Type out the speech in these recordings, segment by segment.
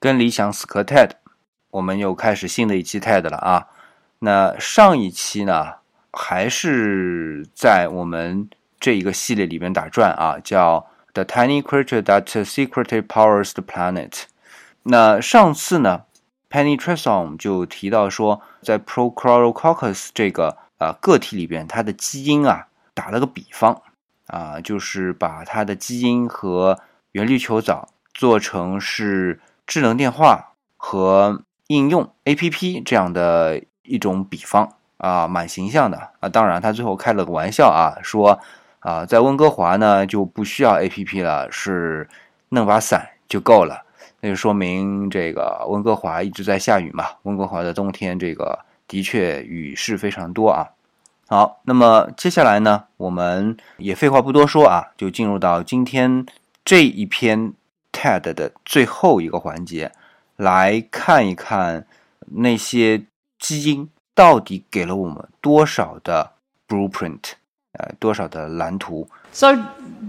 跟理想死磕 TED，我们又开始新的一期 TED 了啊。那上一期呢，还是在我们这一个系列里边打转啊，叫 The Tiny Creature That Secretly Powers the Planet。那上次呢，Penny Tresson 就提到说，在 Prochlorococcus 这个呃个体里边，它的基因啊，打了个比方啊，就是把它的基因和原绿球藻做成是智能电话和应用 APP 这样的一种比方啊，蛮形象的啊。当然，他最后开了个玩笑啊，说啊，在温哥华呢就不需要 APP 了，是弄把伞就够了。那就说明这个温哥华一直在下雨嘛。温哥华的冬天这个的确雨势非常多啊。好，那么接下来呢，我们也废话不多说啊，就进入到今天这一篇 TED 的最后一个环节，来看一看那些基因到底给了我们多少的 blueprint，呃，多少的蓝图。 So,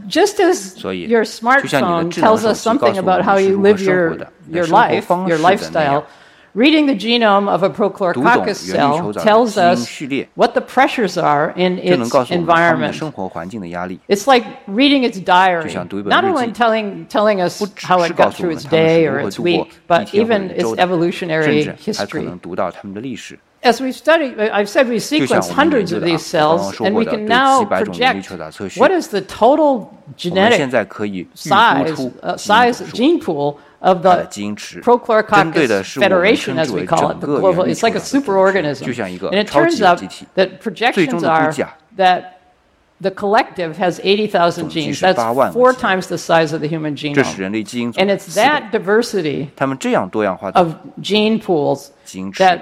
just as 所以 your 就像你的 smartphone 智能 tells 手 us 机告 something 诉我 about 们 how 是 you 如何 live 生 your 活的，你的 your 生活 life, 方 your 式的那 lifestyle, 样。 Reading the genome of a Prochlorococcus cell tells us what the pressures are in its environment. It's like reading its diary, not only telling, telling us how it got through its day or its week, but even its evolutionary history. As we study, I've said we sequence sequenced hundreds of these cells, and we can now project what is the total genetic size, uh, size gene pool of 它的 the 基因池，针对的 Prochlorococcus 是我们 Federation, 称 as 之 we 为 call 整 it, the 个 global. 原绿 It's 球 like 藻的 a 总 superorganism. 数，就像一个 And it 超 turns 级有 out 机体。 that 最终 projections 的估 are 计啊， that the collective has 80,000计 genes. 是 That's 8万个 four 基因。 times the size of the human 这是 genome. 人类基因组 And 的 it's 四倍 that diversity 他们这样多样化的 of gene pools 基因池， that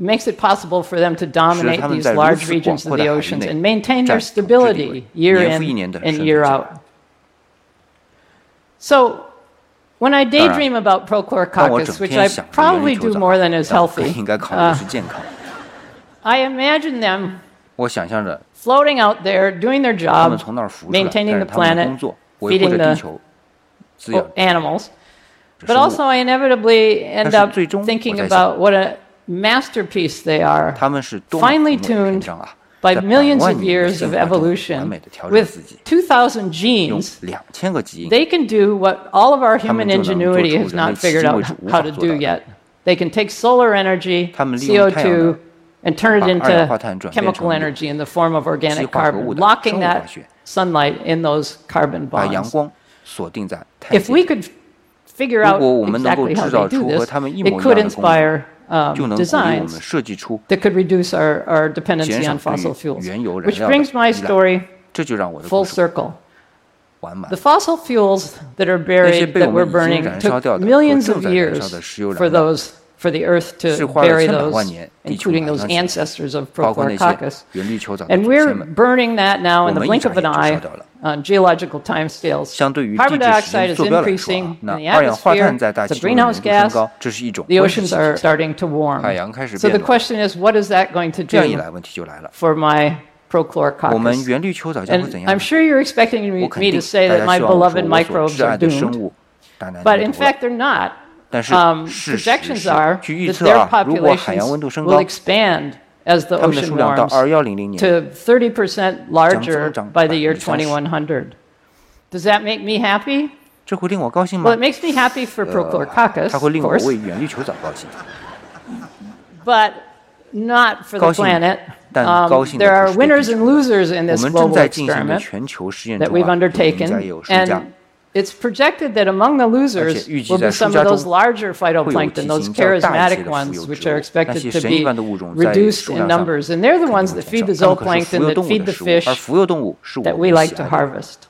makes it possible for them to dominate 他们 these 在如 large 此 regions 广 of 阔的 the 海域 oceans 内 and maintain 占 their 统治地 stability 位 year 年复 in 一年地 and 生 year 存下 out. So, when I daydream about Prochlorococcus, which I probably do more than is healthy, uh, I imagine them floating out there, doing their job, maintaining the planet, feeding the animals. But also, I inevitably end up thinking about what a masterpiece they are, finely tuned by millions of years of evolution, with 2,000 genes, they can do what all of our human ingenuity has not figured out how to do yet. They can take solar energy, CO2, and turn it into chemical energy in the form of organic carbon, locking that sunlight in those carbon bonds. If we could figure out exactly how they do this, it could inspire 就能鼓励我们 designs 设计出， that could reduce our, our 减 dependency 少 on 对于 fossil fuels. 原油燃 Which 料的 brings my 依赖 story 这就让我的 full 故事 circle. 完满 The。fossil fuels that are 那些 buried 被 that 我们 we're 已经 burning 燃烧 took 掉的和 millions 正 of 在燃烧 years 的石油 for 燃料， those for the earth to bury those, including those ancestors of Prochlorococcus. And we're burning that now in the blink of an eye on geological timescales. Carbon dioxide is increasing in the atmosphere, it's a greenhouse gas, the oceans are starting to warm. So the question is, what is that going to do for my Prochlorococcus? And I'm sure you're expecting me to say that my beloved microbes are doomed. But in fact, they're not 但是 Um, 事实 projections 是 are，据预 that 测 their 啊，如果海洋温度 populations 升 will 高， expand as the 它们的 ocean 数量到 warms 二幺零零年 to 30% larger 涨 by the year 30%. 2100. Does that make me happy? 这会令我高兴 Well, 吗 it？makes me happy for 呃 Prochlorococcus, 它会 of 令我 course, 为原绿球藻高兴。 but not for the 高兴， planet. 但 Um, 高兴的 there 不 are 是对 winners 地 and 球 losers in 我 this 们正 global 在进行的 experiment 全球实验 that 中 we've 啊，有赢家 undertaken, 也有输家 and。 it's projected that among the losers will be some of those larger phytoplankton, those charismatic ones, which are expected to be reduced in numbers. And they're the ones that feed the zooplankton, that feed the fish that we like to harvest.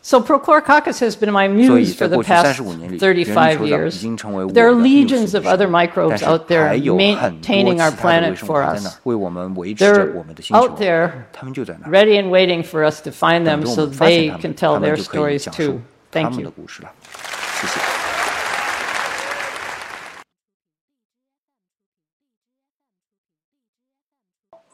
鱼的食物。 So Prochlorococcus has been my 所以 muse 在 for the 过去 past 三十五年里，原绿 35球藻已 years. 经成为我 There are 的 legions 六 of 死 other 之但 microbes 是 out there 还有很多 maintaining 其 our 他的微 planet 生 for 物在那儿 us. 为我们维持着 They're 我们的星球 out。there 他们就在那儿， ready and waiting for us to find 等 them 着我 so 们发现 they 他 can 们， tell 他们 their 就可以 stories 讲述 too. 他 Thank 们的 you. 故事了。谢谢。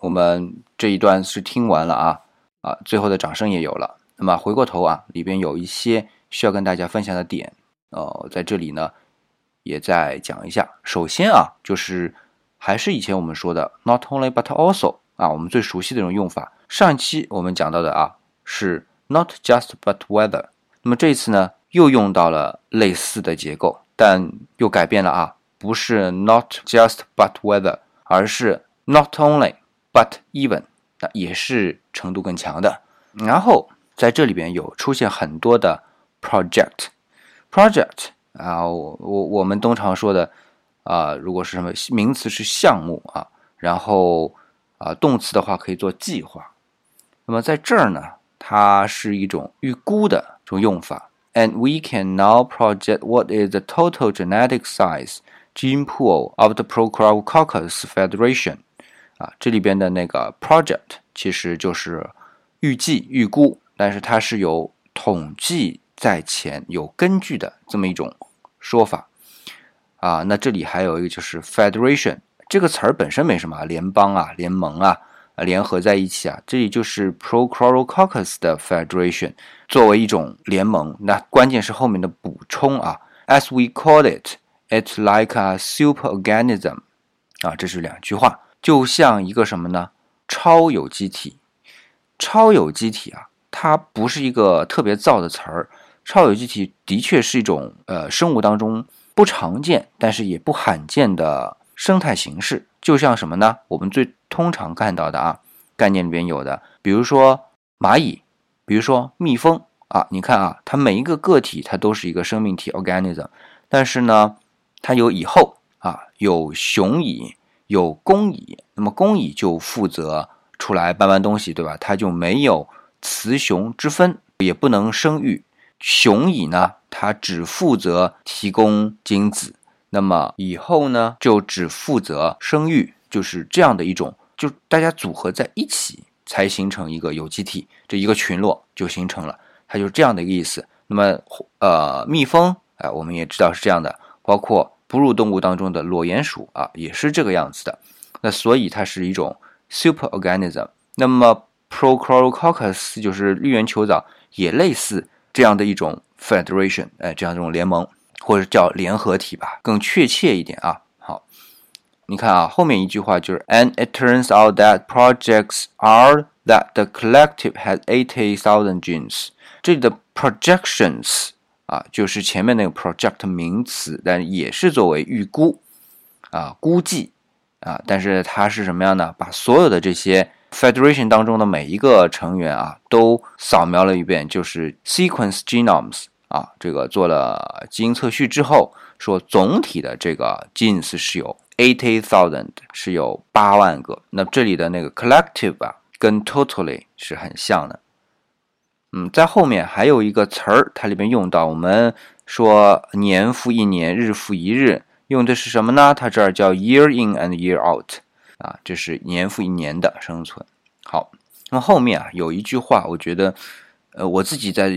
我们这一段是听完了啊啊，最后的掌声也有了。 那么回过头啊，里边有一些需要跟大家分享的点，呃，在这里呢也再讲一下。首先啊，就是还是以前我们说的 not only but also 啊，我们最熟悉的这种用法。上一期我们讲到的啊是 not just but whether，那么这次呢又用到了类似的结构，但又改变了啊，不是 not just but whether，而是 not only but even，那也是程度更强的。然后在这里边有出现很多的 project，project 啊，我我我们通常说的啊，如果是什么名词是项目啊，然后啊动词的话可以做计划。那么在这儿呢，它是一种预估的这种用法。And we can now project what is the total genetic size gene pool of the Prochlorococcus Federation。啊，这里边的那个 project 其实就是预计、预估，但是它是有统计在前、有根据的这么一种说法。啊，那这里还有一个就是 federation 这个词儿本身没什么，联邦啊、联盟啊。啊，联合在一起啊，这里就是 Prochlorococcus 的 Federation 作为一种联盟。那关键是后面的补充啊，As we call it, it's like a superorganism。啊，这是两句话，就像一个什么呢？超有机体。超有机体啊，它不是一个特别造的词儿。超有机体的确是一种呃生物当中不常见，但是也不罕见的生态形式。就像什么呢？我们最通常看到的啊，概念里边有的，比如说蚂蚁，比如说蜜蜂啊，你看啊，它每一个个体它都是一个生命体 organism，但是呢，它有蚁后啊，有雄蚁，有公蚁，那么公蚁就负责出来搬搬东西，对吧？它就没有雌雄之分，也不能生育。雄蚁呢，它只负责提供精子。那么以后呢，就只负责生育，就是这样的一种，就大家组合在一起才形成一个有机体，这一个群落就形成了，它就是这样的一个意思。那么，呃，蜜蜂，哎，我们也知道是这样的，包括哺乳动物当中的裸鼹鼠啊，也是这个样子的。那所以它是一种 superorganism。那么 Procrococcus 就是绿原球藻，也类似这样的一种 federation，哎，这样一种联盟。或者叫联合体吧，更确切一点啊。好，你看啊，后面一句话就是，And it turns out that projects are that the collective has eighty thousand genes。这里的 projections 啊，就是前面那个 project 名词，但也是作为预估啊、估计啊，但是它是什么样呢？把所有的这些 federation 当中的每一个成员啊，都扫描了一遍，就是 sequence genomes。啊，这个做了基因测序之后，说总体的这个 genes 是有 eighty thousand，是有八万个。那这里的那个 collective 啊，跟 totally 是很像的。嗯，在后面还有一个词儿，它里边用到，我们说年复一年，日复一日，用的是什么呢？它这儿叫 year in and year out，啊，这是年复一年的生存。好，那么后面啊有一句话，我觉得。呃，我自己在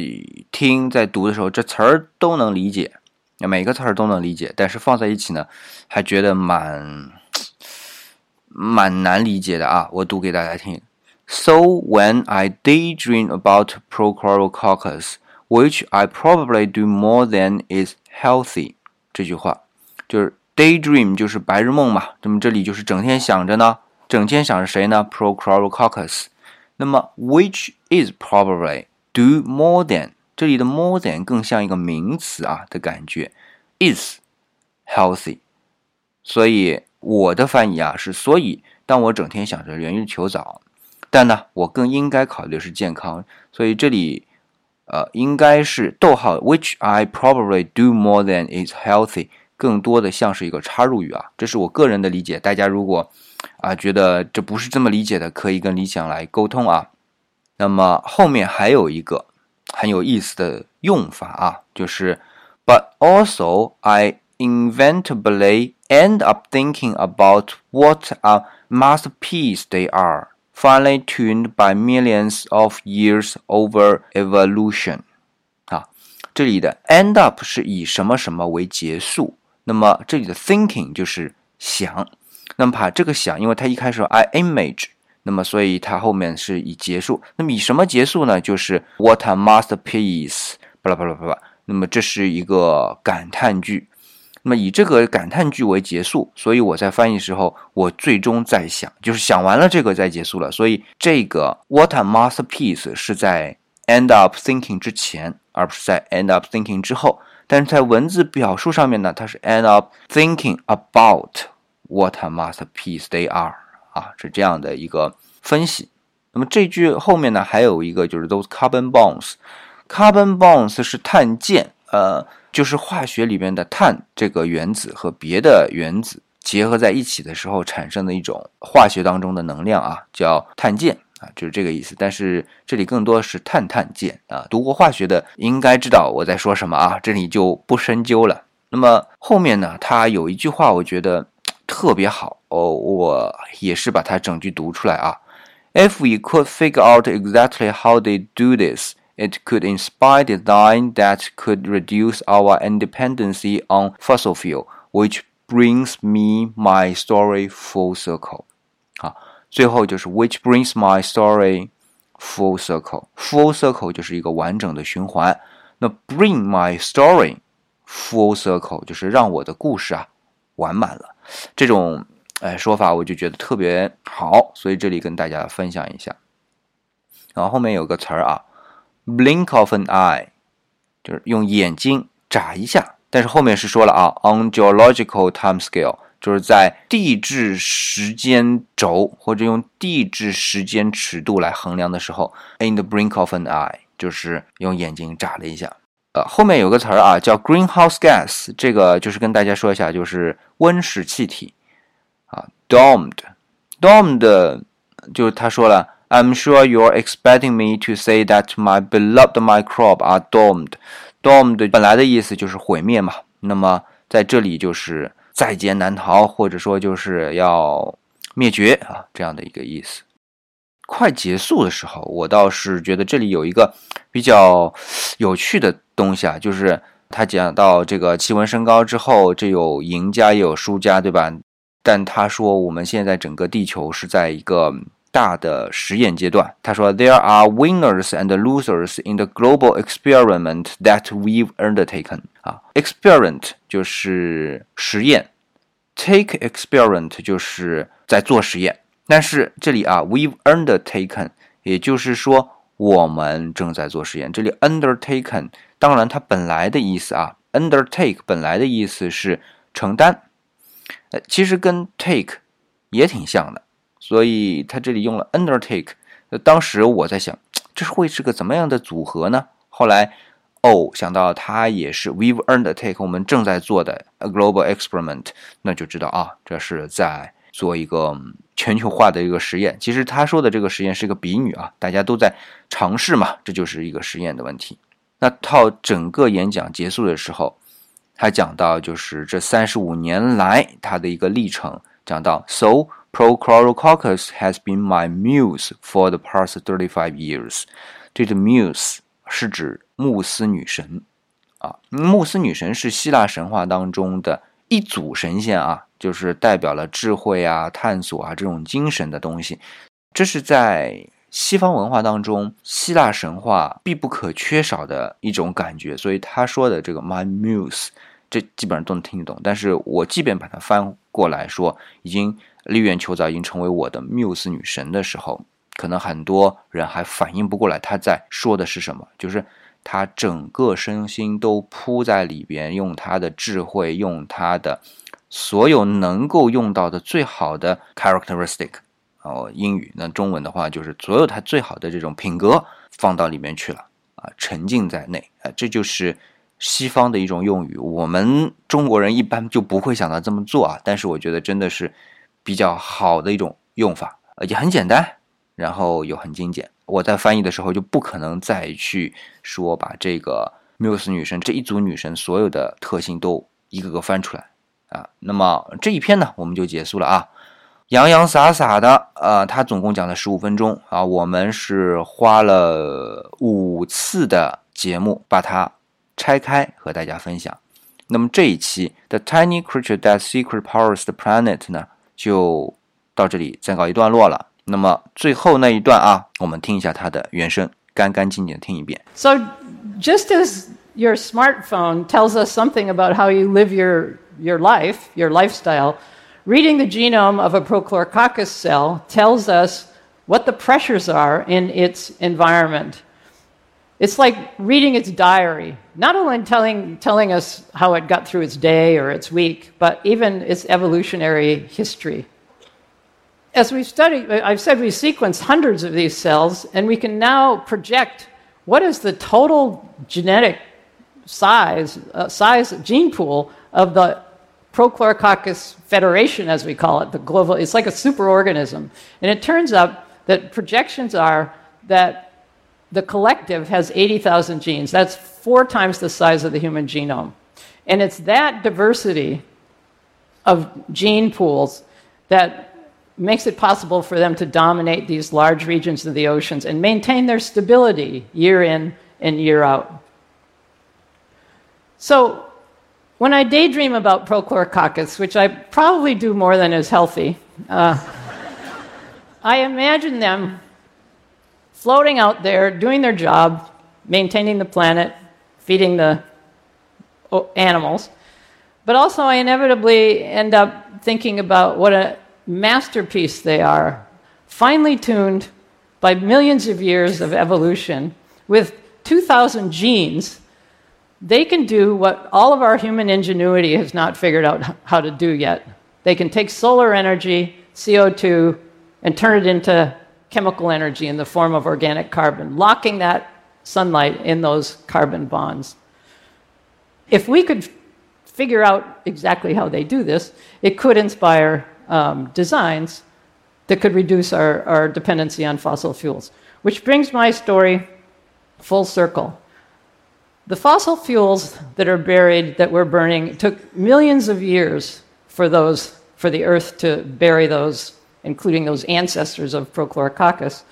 听在读的时候，这词儿都能理解，每个词儿都能理解，但是放在一起呢，还觉得蛮蛮难理解的啊。我读给大家听：So when I daydream about Prochlorococcus, which I probably do more than is healthy，这句话就是 daydream 就是白日梦嘛。那么这里就是整天想着呢，整天想着谁呢？Procrococcus。那么 which is probably Do more than 这里的 more than 更像一个名词啊的感觉，is healthy。所以我的翻译啊是，所以当我整天想着源于求早，但呢我更应该考虑的是健康。所以这里呃应该是逗号，which I probably do more than is healthy，更多的像是一个插入语啊。这是我个人的理解，大家如果啊觉得这不是这么理解的，可以跟李想来沟通啊。那么后面还有一个很有意思的用法啊，就是 But also I inevitably end up thinking about what a masterpiece they are, finely tuned by millions of years over evolution。啊，这里的 end up 是以什么什么为结束，那么这里的 thinking 就是想，那么把这个想，因为它一开始 I image。那么，所以它后面是以结束。那么以什么结束呢？就是 What a masterpiece！巴拉巴拉巴拉，那么这是一个感叹句。那么以这个感叹句为结束，所以我在翻译时候，我最终在想，就是想完了这个再结束了。所以这个 What a masterpiece 是在 end up thinking 之前，而不是在 end up thinking 之后。但是在文字表述上面呢，它是 end up thinking about what a masterpiece they are 啊，是这样的一个分析。那么这句后面呢，还有一个就是 those carbon bonds，carbon bonds 是碳键，呃。就是化学里面的碳这个原子和别的原子结合在一起的时候产生的一种化学当中的能量啊，叫碳键啊，就是这个意思。但是这里更多是碳碳键啊，读过化学的应该知道我在说什么啊，这里就不深究了。那么后面呢，它有一句话我觉得特别好哦，我也是把它整句读出来啊。If we could figure out exactly how they do this. It could inspire design that could reduce our dependency on fossil fuel, which brings me my story full circle. 啊，最后就是 which brings my story full circle. Full circle 就是一个完整的循环。那 bring my story full circle 就是让我的故事啊完满了。这种哎说法我就觉得特别好，所以这里跟大家分享一下。然后后面有个词儿啊。Blink of an eye，就是用眼睛眨一下。但是后面是说了啊，on geological time scale，就是在地质时间轴或者用地质时间尺度来衡量的时候，in the blink of an eye，就是用眼睛眨了一下。呃，后面有个词儿啊，叫 greenhouse gas，这个就是跟大家说一下，就是温室气体啊，domed，domed，就是他说了。I'm sure you're expecting me to say that my beloved microbe are doomed. Doomed 本来的意思就是毁灭嘛，那么在这里就是在劫难逃，或者说就是要灭绝啊这样的一个意思。快结束的时候，我倒是觉得这里有一个比较有趣的东西啊，就是他讲到这个气温升高之后，这有赢家也有输家，对吧？但他说我们现在整个地球是在一个。大的实验阶段，他说：“There are winners and losers in the global experiment that we've undertaken。”啊，experiment 就是实验，take experiment 就是在做实验。但是这里啊，we've undertaken，也就是说我们正在做实验。这里 undertaken，当然它本来的意思啊，undertake 本来的意思是承担，呃，其实跟 take 也挺像的。所以他这里用了 undertake，当时我在想，这会是个怎么样的组合呢？后来，哦，想到它也是 we've undertake，我们正在做的 a global experiment，那就知道啊，这是在做一个全球化的一个实验。其实他说的这个实验是一个比喻啊，大家都在尝试嘛，这就是一个实验的问题。那套整个演讲结束的时候，他讲到就是这三十五年来他的一个历程，讲到 so。Prochlorococcus has been my muse for the past thirty-five years。这个 muse 是指穆斯女神啊，穆斯女神是希腊神话当中的一组神仙啊，就是代表了智慧啊、探索啊这种精神的东西。这是在西方文化当中希腊神话必不可缺少的一种感觉。所以他说的这个 my muse，这基本上都能听得懂。但是我即便把它翻过来说，已经。立苑求早已经成为我的缪斯女神的时候，可能很多人还反应不过来她在说的是什么。就是他整个身心都扑在里边，用他的智慧，用他的所有能够用到的最好的 characteristic，哦，英语那中文的话就是所有他最好的这种品格放到里面去了啊，沉浸在内啊，这就是西方的一种用语。我们中国人一般就不会想到这么做啊，但是我觉得真的是。比较好的一种用法，而且很简单，然后又很精简。我在翻译的时候就不可能再去说把这个缪斯女神这一组女神所有的特性都一个个翻出来啊。那么这一篇呢，我们就结束了啊，洋洋洒洒的，呃，他总共讲了十五分钟啊，我们是花了五次的节目把它拆开和大家分享。那么这一期 The Tiny Creature That Secret Powers the Planet 呢？就到这里暂告一段落了。那么最后那一段啊，我们听一下它的原声，干干净净的听一遍。So just as your smartphone tells us something about how you live your, your life, your lifestyle, reading the genome of a Prochlorococcus cell tells us what the pressures are in its environment. It's like reading its diary, not only telling, telling us how it got through its day or its week, but even its evolutionary history. As we've studied, I've said we've sequenced hundreds of these cells, and we can now project what is the total genetic size, uh, size gene pool of the Prochlorococcus federation, as we call it, the global, it's like a superorganism. And it turns out that projections are that the collective has 80,000 genes. That's four times the size of the human genome. And it's that diversity of gene pools that makes it possible for them to dominate these large regions of the oceans and maintain their stability year in and year out. So, when I daydream about Prochlorococcus, which I probably do more than is healthy, uh, I imagine them floating out there, doing their job, maintaining the planet, feeding the animals. But also, I inevitably end up thinking about what a masterpiece they are, finely tuned by millions of years of evolution with 2,000 genes. They can do what all of our human ingenuity has not figured out how to do yet. They can take solar energy, CO2, and turn it into chemical energy in the form of organic carbon, locking that sunlight in those carbon bonds. If we could figure out exactly how they do this, it could inspire um, designs that could reduce our, our dependency on fossil fuels. Which brings my story full circle. The fossil fuels that are buried, that we're burning, took millions of years for those, for the Earth to bury those, including those ancestors of Prochlorococcus.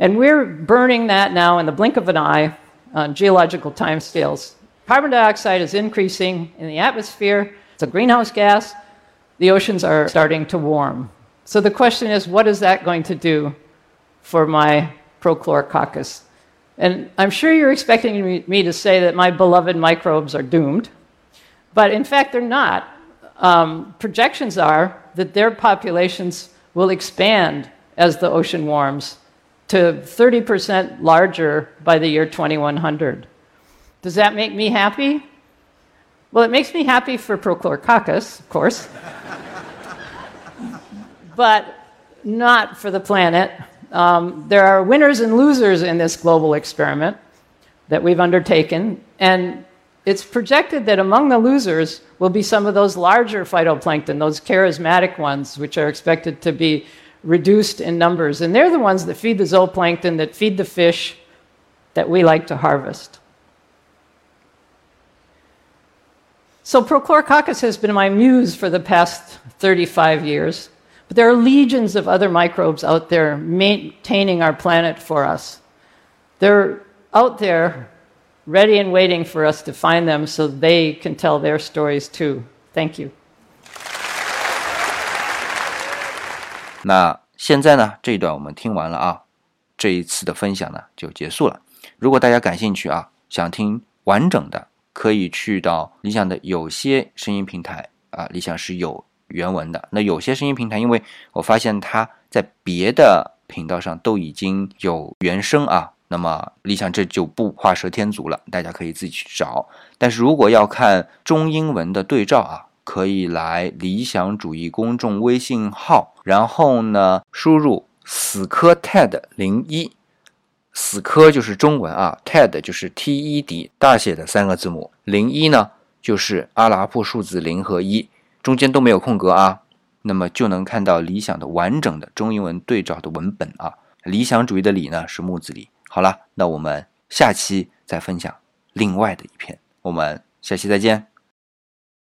And we're burning that now in the blink of an eye on geological timescales. Carbon dioxide is increasing in the atmosphere. It's a greenhouse gas the oceans are starting to warm. So the question is, what is that going to do for my prochlorococcus? And I'm sure you're expecting me to say that my beloved microbes are doomed, but in fact, they're not. Um, projections are that their populations will expand as the ocean warms to 30% larger by the year 2100. Does that make me happy? Well, it makes me happy for Prochlorococcus, of course but not for the planet. Um, there are winners and losers in this global experiment that we've undertaken, and it's projected that among the losers will be some of those larger phytoplankton, those charismatic ones, which are expected to be reduced in numbers. And they're the ones that feed the zooplankton, that feed the fish that we like to harvest. So, Prochlorococcus has been my muse for the past 35 years. But there are legions of other microbes out there maintaining our planet for us. They're out there ready and waiting for us to find them so they can tell their stories too. Thank you. 那现在呢，这一段我们听完了啊，这一次的分享呢就结束了。如果大家感兴趣啊，想听完整的， 可以去到理想的有些声音平台啊，理想是有原文的那有些声音平台，因为我发现它在别的频道上都已经有原声啊，那么理想这就不画蛇添足了，大家可以自己去找。但是如果要看中英文的对照啊，可以来理想主义公众微信号，然后呢输入死磕 TED 零一，死磕就是中文啊，TED 就是 T E D 大写的三个字母，零一呢就是阿拉伯数字零和一。中间都没有空格啊，那么就能看到理想的完整的中英文对照的文本啊。理想主义的理呢是木字理。好了，那我们下期再分享另外的一篇，我们下期再见。